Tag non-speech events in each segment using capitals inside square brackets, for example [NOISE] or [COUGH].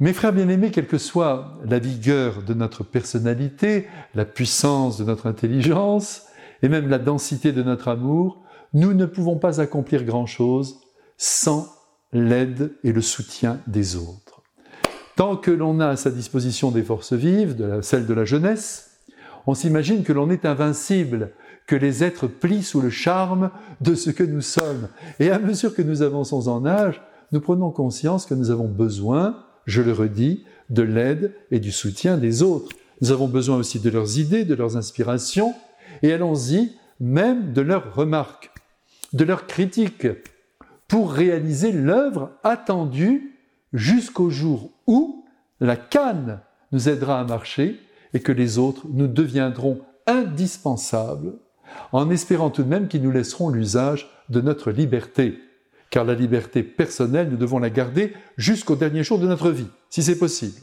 Mes frères bien-aimés, quelle que soit la vigueur de notre personnalité, la puissance de notre intelligence, et même la densité de notre amour, nous ne pouvons pas accomplir grand-chose sans l'aide et le soutien des autres. Tant que l'on a à sa disposition des forces vives, celles de la jeunesse, on s'imagine que l'on est invincible, que les êtres plient sous le charme de ce que nous sommes. Et à mesure que nous avançons en âge, nous prenons conscience que nous avons besoin, je le redis, de l'aide et du soutien des autres. Nous avons besoin aussi de leurs idées, de leurs inspirations, et allons-y même de leurs remarques, de leurs critiques, pour réaliser l'œuvre attendue jusqu'au jour où la canne nous aidera à marcher et que les autres nous deviendront indispensables, en espérant tout de même qu'ils nous laisseront l'usage de notre liberté. Car la liberté personnelle, nous devons la garder jusqu'au dernier jour de notre vie, si c'est possible.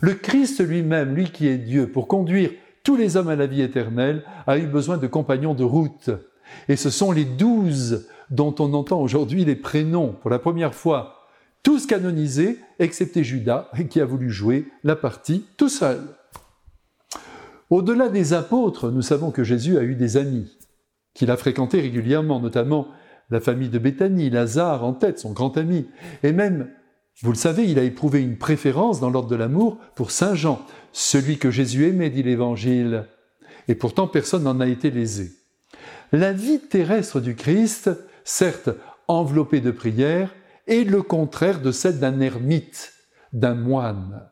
Le Christ lui-même, lui qui est Dieu, pour conduire tous les hommes à la vie éternelle, a eu besoin de compagnons de route. Et ce sont les douze dont on entend aujourd'hui les prénoms pour la première fois, tous canonisés, excepté Judas, [LAUGHS] qui a voulu jouer la partie tout seul. Au-delà des apôtres, nous savons que Jésus a eu des amis, qu'il a fréquentés régulièrement, notamment la famille de Béthanie, Lazare en tête, son grand ami, et même, vous le savez, il a éprouvé une préférence dans l'ordre de l'amour pour Saint Jean, celui que Jésus aimait, dit l'Évangile, et pourtant personne n'en a été lésé. La vie terrestre du Christ certes enveloppé de prières, est le contraire de celle d'un ermite, d'un moine.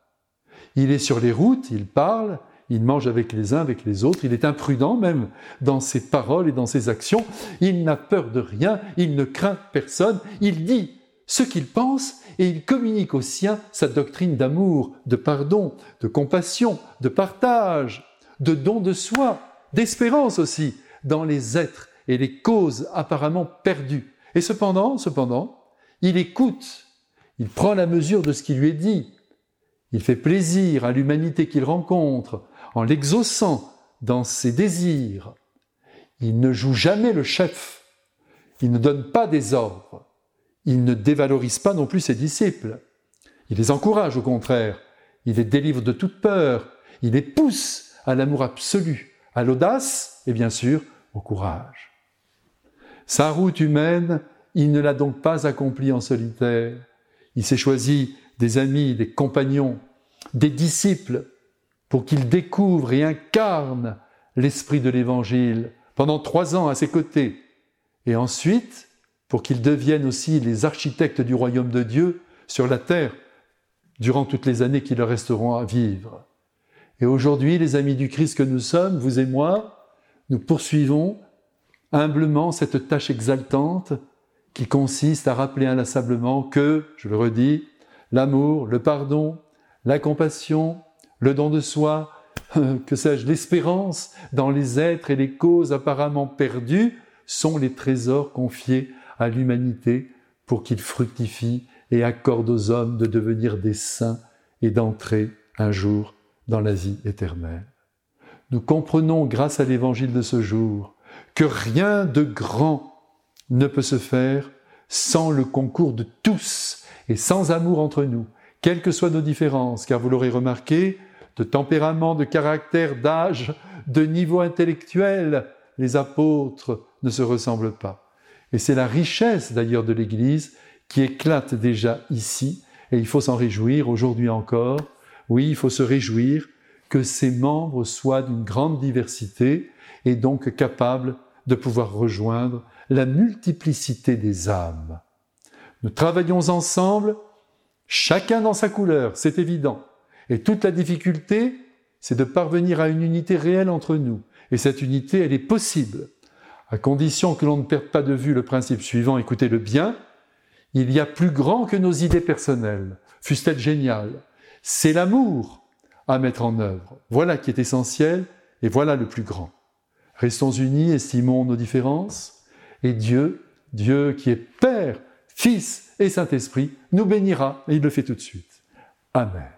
Il est sur les routes, il parle, il mange avec les uns, avec les autres, il est imprudent même dans ses paroles et dans ses actions, il n'a peur de rien, il ne craint personne, il dit ce qu'il pense et il communique aux siens sa doctrine d'amour, de pardon, de compassion, de partage, de don de soi, d'espérance aussi dans les êtres et les causes apparemment perdues. Et cependant, cependant, il écoute, il prend la mesure de ce qui lui est dit, il fait plaisir à l'humanité qu'il rencontre en l'exaucant dans ses désirs. Il ne joue jamais le chef, il ne donne pas des ordres, il ne dévalorise pas non plus ses disciples, il les encourage au contraire, il les délivre de toute peur, il les pousse à l'amour absolu, à l'audace et bien sûr au courage. Sa route humaine, il ne l'a donc pas accomplie en solitaire. Il s'est choisi des amis, des compagnons, des disciples pour qu'ils découvrent et incarnent l'esprit de l'Évangile pendant trois ans à ses côtés. Et ensuite, pour qu'ils deviennent aussi les architectes du royaume de Dieu sur la terre durant toutes les années qui leur resteront à vivre. Et aujourd'hui, les amis du Christ que nous sommes, vous et moi, nous poursuivons humblement cette tâche exaltante qui consiste à rappeler inlassablement que, je le redis, l'amour, le pardon, la compassion, le don de soi, [LAUGHS] que sais-je, l'espérance dans les êtres et les causes apparemment perdues sont les trésors confiés à l'humanité pour qu'il fructifie et accorde aux hommes de devenir des saints et d'entrer un jour dans la vie éternelle. Nous comprenons grâce à l'évangile de ce jour que rien de grand ne peut se faire sans le concours de tous et sans amour entre nous, quelles que soient nos différences, car vous l'aurez remarqué, de tempérament, de caractère, d'âge, de niveau intellectuel, les apôtres ne se ressemblent pas. Et c'est la richesse d'ailleurs de l'Église qui éclate déjà ici, et il faut s'en réjouir aujourd'hui encore. Oui, il faut se réjouir que ses membres soient d'une grande diversité et donc capables de pouvoir rejoindre la multiplicité des âmes. Nous travaillons ensemble, chacun dans sa couleur, c'est évident. Et toute la difficulté, c'est de parvenir à une unité réelle entre nous. Et cette unité, elle est possible, à condition que l'on ne perde pas de vue le principe suivant, écoutez-le bien, il y a plus grand que nos idées personnelles, fussent-elles géniales. C'est l'amour à mettre en œuvre. Voilà qui est essentiel et voilà le plus grand. Restons unis, estimons nos différences, et Dieu, Dieu qui est Père, Fils et Saint-Esprit, nous bénira, et il le fait tout de suite. Amen.